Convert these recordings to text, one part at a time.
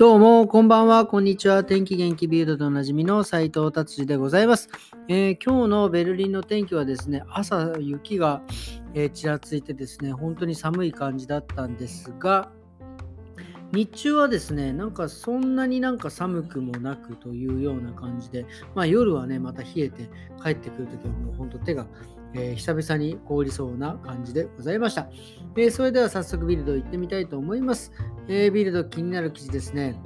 どうも、こんばんは、こんにちは。天気元気ビルドでおなじみの斉藤達治でございます、えー、今日のベルリンの天気はですね、朝雪が、えー、ちらついてですね、本当に寒い感じだったんですが、日中はですね、なんかそんなになんか寒くもなくというような感じで、まあ夜はね、また冷えて帰ってくるときはもう本当手がえー、久々に凍りそうな感じでございました。えー、それでは早速ビルド行ってみたいと思います。えー、ビルド気になる記事ですね。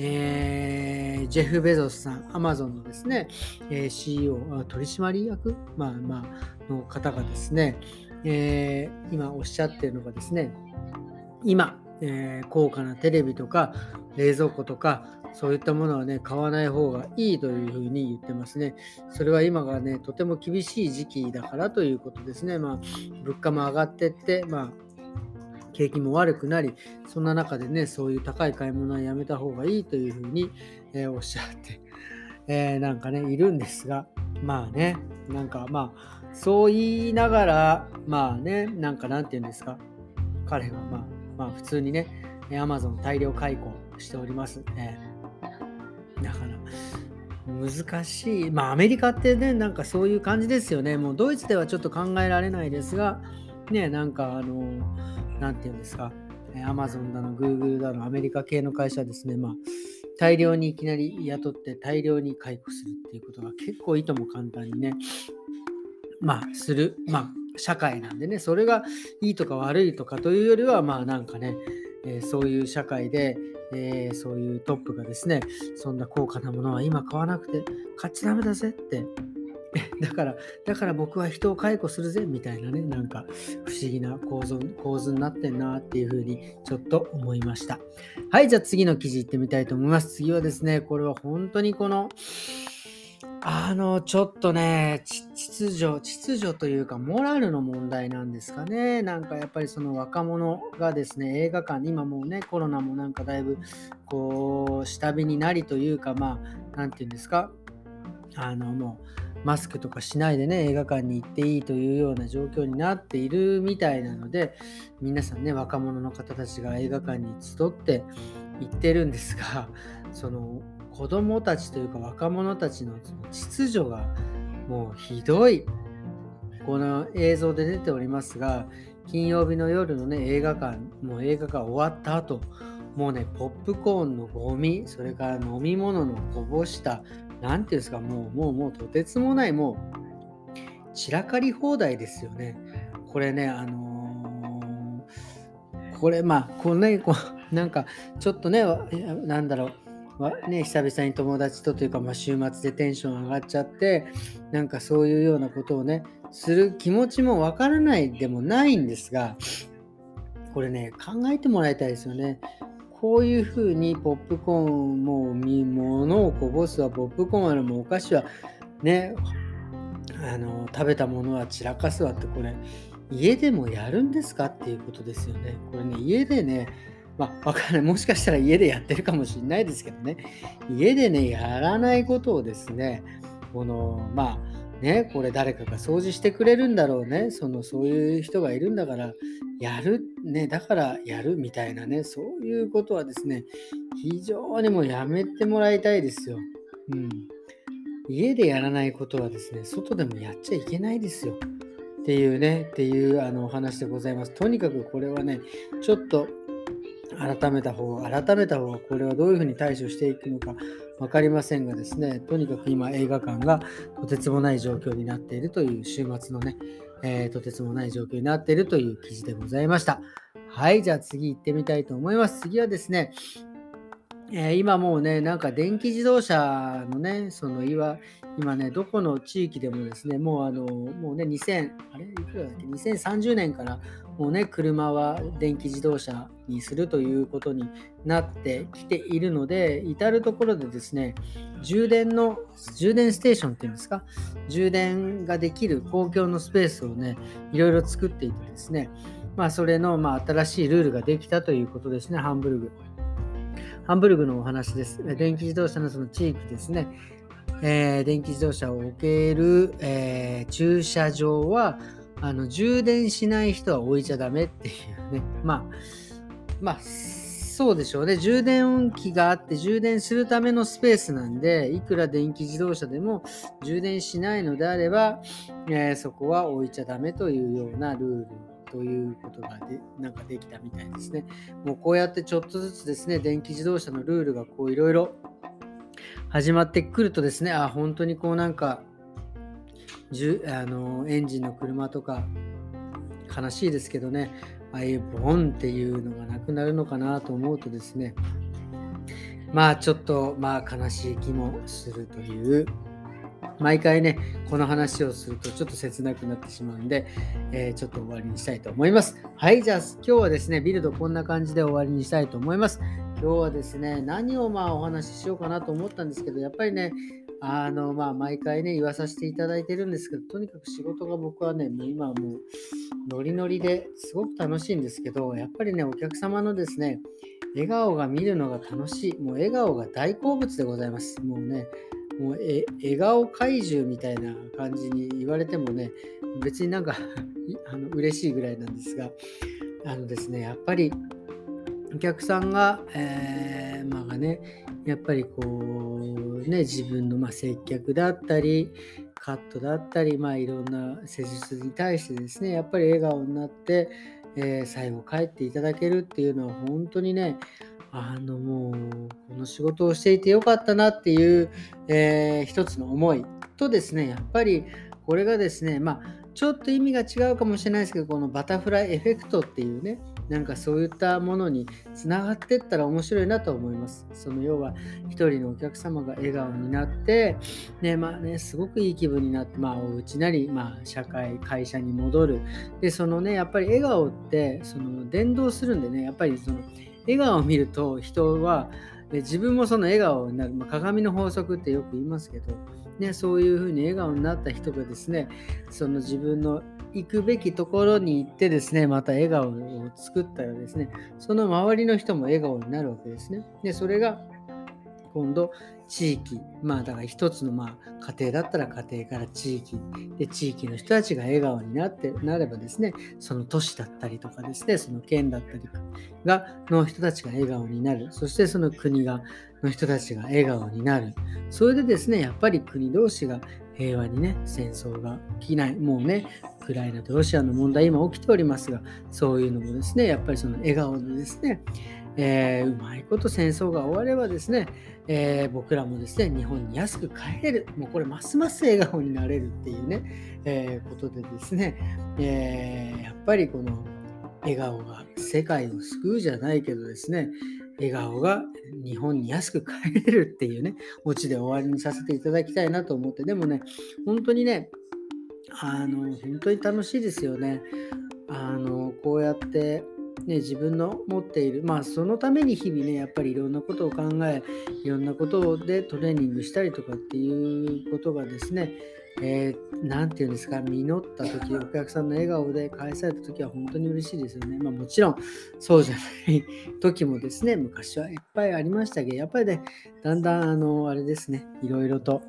え、ジェフ・ベゾスさん、アマゾンのですね、え、CEO、取締役、まあまあ、の方がですね、え、今おっしゃっているのがですね、今、えー、高価なテレビとか冷蔵庫とかそういったものはね買わない方がいいというふうに言ってますね。それは今がねとても厳しい時期だからということですね。まあ物価も上がってってまあ景気も悪くなりそんな中でねそういう高い買い物はやめた方がいいというふうに、えー、おっしゃって、えー、なんかねいるんですがまあねなんかまあそう言いながらまあねなんかなんて言うんですか彼がまあまあ普通にね、Amazon 大量開講しております。えー、だから難しい。まあアメリカってね、なんかそういう感じですよね。もうドイツではちょっと考えられないですが、ね、なんかあの、なんていうんですか、Amazon だの、Google だの、アメリカ系の会社ですね、まあ、大量にいきなり雇って大量に解雇するっていうことが結構いとも簡単にね、まあ、する。まあ、社会なんでね、それがいいとか悪いとかというよりは、まあなんかね、えー、そういう社会で、えー、そういうトップがですね、そんな高価なものは今買わなくて買っちゃダメだぜって、だから、だから僕は人を解雇するぜみたいなね、なんか不思議な構造構図になってんなっていうふうにちょっと思いました。はい、じゃあ次の記事いってみたいと思います。次はですね、これは本当にこの、あの、ちょっとね、秩序、秩序というか、モラルの問題なんですかね。なんかやっぱりその若者がですね、映画館、今もうね、コロナもなんかだいぶ、こう、下火になりというか、まあ、なんていうんですか、あの、もう、マスクとかしないでね、映画館に行っていいというような状況になっているみたいなので、皆さんね、若者の方たちが映画館に集って行ってるんですが、その、子供たちというか若者たちの秩序がもうひどい。この映像で出ておりますが金曜日の夜のね映画館もう映画が終わった後もうねポップコーンのゴミそれから飲み物のこぼした何ていうんですかもうもうもうとてつもないもう散らかり放題ですよね。これねあのー、これまあこのねこうなんかちょっとねなんだろうね、久々に友達とというか、まあ、週末でテンション上がっちゃってなんかそういうようなことをねする気持ちもわからないでもないんですがこれね考えてもらいたいですよね。こういうふうにポップコーンも物をこぼすわポップコーンはもお菓子はねあの食べたものは散らかすわってこれ家でもやるんですかっていうことですよね。これね家でねまあ、わかんない。もしかしたら家でやってるかもしれないですけどね。家でね、やらないことをですね、この、まあ、ね、これ誰かが掃除してくれるんだろうね。その、そういう人がいるんだから、やる、ね、だからやるみたいなね、そういうことはですね、非常にもうやめてもらいたいですよ。うん。家でやらないことはですね、外でもやっちゃいけないですよ。っていうね、っていうあのお話でございます。とにかくこれはね、ちょっと改めた方、改めた方がこれはどういうふうに対処していくのか分かりませんがですね、とにかく今映画館がとてつもない状況になっているという週末のね、えー、とてつもない状況になっているという記事でございました。はい、じゃあ次行ってみたいと思います。次はですね、えー、今もうね、なんか電気自動車のね、その今、今ね、どこの地域でもですね、もうあの、もうね、2000、あれ？いくらだっけ、2030年からもうね、車は電気自動車にするということになってきているので、至るところでですね、充電の、充電ステーションっていうんですか、充電ができる公共のスペースをね、いろいろ作っていてですね、まあ、それの、まあ、新しいルールができたということですね、ハンブルグ。ハンブルグのお話です。電気自動車のその地域ですね。えー、電気自動車を置ける、えー、駐車場はあの充電しない人は置いちゃダメっていうね。まあ、まあ、そうでしょうね。充電器があって充電するためのスペースなんで、いくら電気自動車でも充電しないのであれば、えー、そこは置いちゃダメというようなルールということがでなんかできたみたいですね。もうこうやってちょっとずつですね、電気自動車のルールがこういろいろ始まってくるとですね、あ、本当にこうなんか、じゅあのエンジンの車とか悲しいですけどね、ああいうボンっていうのがなくなるのかなと思うとですね、まあちょっとまあ悲しい気もするという毎回ね、この話をするとちょっと切なくなってしまうんで、えー、ちょっと終わりにしたいと思います。はい、じゃあ今日はですね、ビルドこんな感じで終わりにしたいと思います。今日はですね、何をまあお話ししようかなと思ったんですけど、やっぱりね、あの、まあ、毎回ね、言わさせていただいてるんですけど、とにかく仕事が僕はね、もう今はもう、ノリノリですごく楽しいんですけど、やっぱりね、お客様のですね、笑顔が見るのが楽しい。もう笑顔が大好物でございます。もうね、もうえ笑顔怪獣みたいな感じに言われてもね、別になんか あの嬉しいぐらいなんですが、あのですね、やっぱりお客さんが、えー、まあね、やっぱりこう、ね、自分のま接客だったり、カットだったり、まあいろんな施術に対してですね、やっぱり笑顔になって、えー、最後帰っていただけるっていうのは本当にね、あのもうこの仕事をしていてよかったなっていう、えー、一つの思いとですねやっぱりこれがですねまあちょっと意味が違うかもしれないですけどこのバタフライエフェクトっていうねなんかそういったものにつながっていったら面白いなと思います。その要は一人のお客様が笑顔になって、ね、まあね、すごくいい気分になって、まあお家なり、まあ社会、会社に戻る。で、そのね、やっぱり笑顔って、その伝導するんでね、やっぱりその笑顔を見ると人は自分もその笑顔になる、まあ、鏡の法則ってよく言いますけど、ね、そういうふうに笑顔になった人がですねその自分の行くべきところに行ってですねまた笑顔を作ったらですねその周りの人も笑顔になるわけですね。でそれが今度地域、まあだから一つのまあ家庭だったら家庭から地域、で地域の人たちが笑顔になってなればですね、その都市だったりとかですね、その県だったりがの人たちが笑顔になる、そしてその国がの人たちが笑顔になる。それでですね、やっぱり国同士が平和にね、戦争が起きない、もうね、ウクライナとロシアの問題今起きておりますが、そういうのもですね、やっぱりその笑顔でですね、えー、うまいこと戦争が終わればですね、えー、僕らもですね、日本に安く帰れる。もうこれ、ますます笑顔になれるっていうね、えー、ことでですね、えー、やっぱりこの笑顔が世界を救うじゃないけどですね、笑顔が日本に安く帰れるっていうね、オチで終わりにさせていただきたいなと思って、でもね、本当にね、あの、本当に楽しいですよね。あの、こうやって、ね、自分の持っている、まあそのために日々ね、やっぱりいろんなことを考え、いろんなことでトレーニングしたりとかっていうことがですね、えー、て言うんですか、実った時、お客さんの笑顔で返された時は本当に嬉しいですよね。まあもちろんそうじゃない時もですね、昔はいっぱいありましたけど、やっぱりね、だんだんあの、あれですね、いろいろと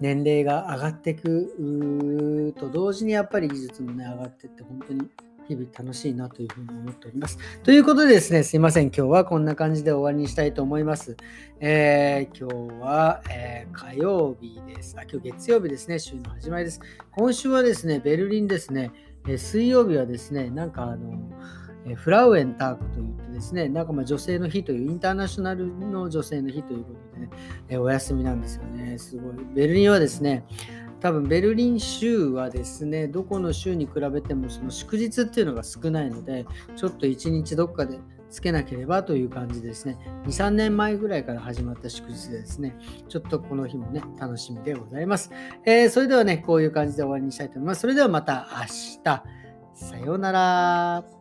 年齢が上がっていくと同時にやっぱり技術もね、上がってって本当に日々楽しいなというふうに思っております。ということでですね、すいません。今日はこんな感じで終わりにしたいと思います。えー、今日は、えー、火曜日です。あ、今日月曜日ですね。週の始まりです。今週はですね、ベルリンですね。え水曜日はですね、なんかあの、フラウエンタークといってですね、なんかま女性の日という、インターナショナルの女性の日ということでね、えお休みなんですよね。すごい。ベルリンはですね、多分ベルリン州はですね、どこの州に比べてもその祝日っていうのが少ないので、ちょっと一日どっかでつけなければという感じですね。2、3年前ぐらいから始まった祝日でですね、ちょっとこの日もね、楽しみでございます。えー、それではね、こういう感じで終わりにしたいと思います。それではまた明日。さようなら。